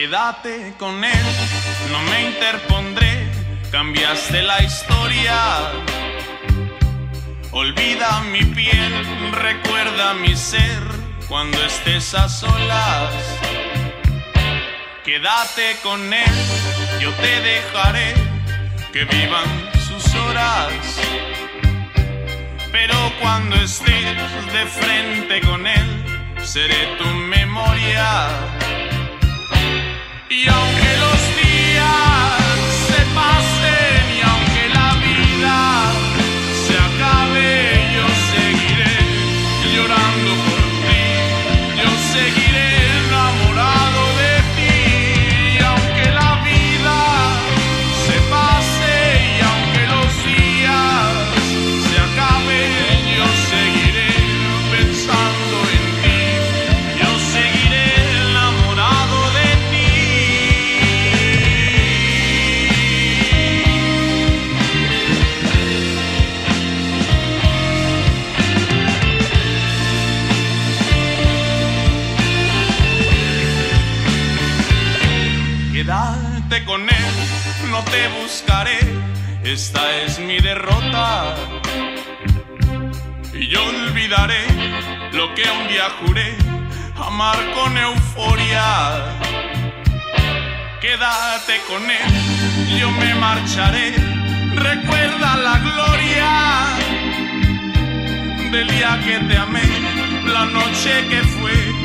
Quédate con él, no me interpondré, cambiaste la historia. Olvida mi piel, recuerda mi ser cuando estés a solas. Quédate con él, yo te dejaré que vivan sus horas. Pero cuando estés de frente con él, seré tu memoria. Quédate con él, no te buscaré, esta es mi derrota. Y yo olvidaré lo que un día juré, amar con euforia. Quédate con él, yo me marcharé, recuerda la gloria del día que te amé, la noche que fue.